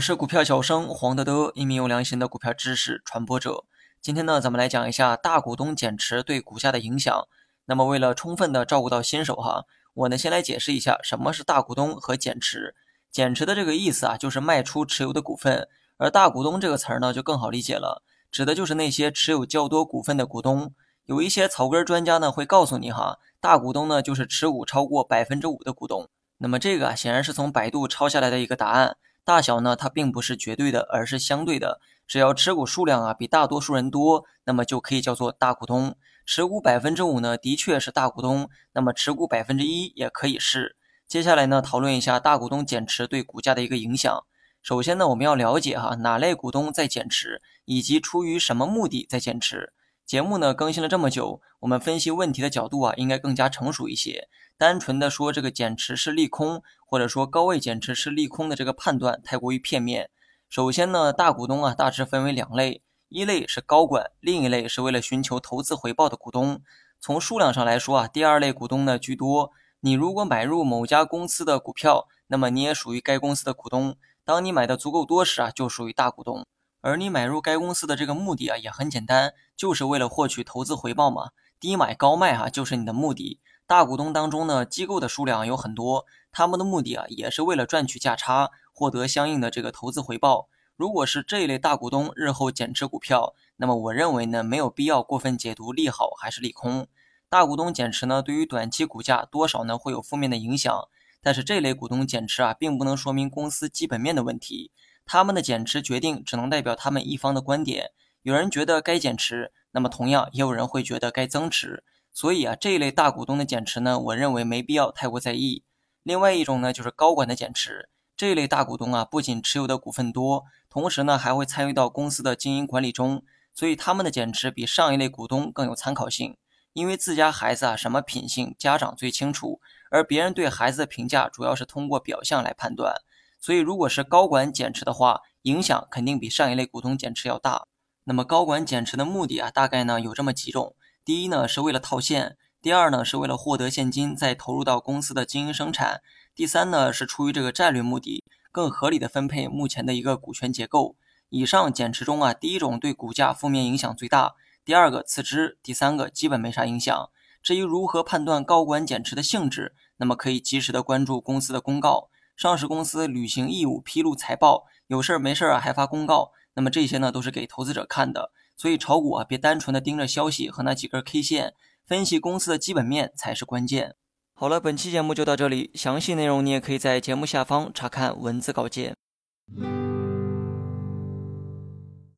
我是股票小生黄德德，一名有良心的股票知识传播者。今天呢，咱们来讲一下大股东减持对股价的影响。那么，为了充分的照顾到新手哈，我呢先来解释一下什么是大股东和减持。减持的这个意思啊，就是卖出持有的股份；而大股东这个词儿呢，就更好理解了，指的就是那些持有较多股份的股东。有一些草根专家呢会告诉你哈，大股东呢就是持股超过百分之五的股东。那么这个啊，显然是从百度抄下来的一个答案。大小呢，它并不是绝对的，而是相对的。只要持股数量啊比大多数人多，那么就可以叫做大股东。持股百分之五呢，的确是大股东。那么持股百分之一也可以是。接下来呢，讨论一下大股东减持对股价的一个影响。首先呢，我们要了解哈哪类股东在减持，以及出于什么目的在减持。节目呢更新了这么久，我们分析问题的角度啊应该更加成熟一些。单纯的说这个减持是利空，或者说高位减持是利空的这个判断太过于片面。首先呢，大股东啊大致分为两类，一类是高管，另一类是为了寻求投资回报的股东。从数量上来说啊，第二类股东呢居多。你如果买入某家公司的股票，那么你也属于该公司的股东。当你买的足够多时啊，就属于大股东。而你买入该公司的这个目的啊也很简单，就是为了获取投资回报嘛。低买高卖啊，就是你的目的。大股东当中呢，机构的数量有很多，他们的目的啊，也是为了赚取价差，获得相应的这个投资回报。如果是这类大股东日后减持股票，那么我认为呢，没有必要过分解读利好还是利空。大股东减持呢，对于短期股价多少呢会有负面的影响，但是这类股东减持啊，并不能说明公司基本面的问题。他们的减持决定只能代表他们一方的观点。有人觉得该减持，那么同样也有人会觉得该增持。所以啊，这一类大股东的减持呢，我认为没必要太过在意。另外一种呢，就是高管的减持。这一类大股东啊，不仅持有的股份多，同时呢，还会参与到公司的经营管理中，所以他们的减持比上一类股东更有参考性。因为自家孩子啊，什么品性，家长最清楚，而别人对孩子的评价主要是通过表象来判断。所以，如果是高管减持的话，影响肯定比上一类股东减持要大。那么，高管减持的目的啊，大概呢有这么几种。第一呢，是为了套现；第二呢，是为了获得现金，再投入到公司的经营生产；第三呢，是出于这个战略目的，更合理的分配目前的一个股权结构。以上减持中啊，第一种对股价负面影响最大，第二个次之，第三个基本没啥影响。至于如何判断高管减持的性质，那么可以及时的关注公司的公告，上市公司履行义务、披露财报，有事儿没事儿啊还发公告，那么这些呢都是给投资者看的。所以炒股啊，别单纯的盯着消息和那几根 K 线，分析公司的基本面才是关键。好了，本期节目就到这里，详细内容你也可以在节目下方查看文字稿件。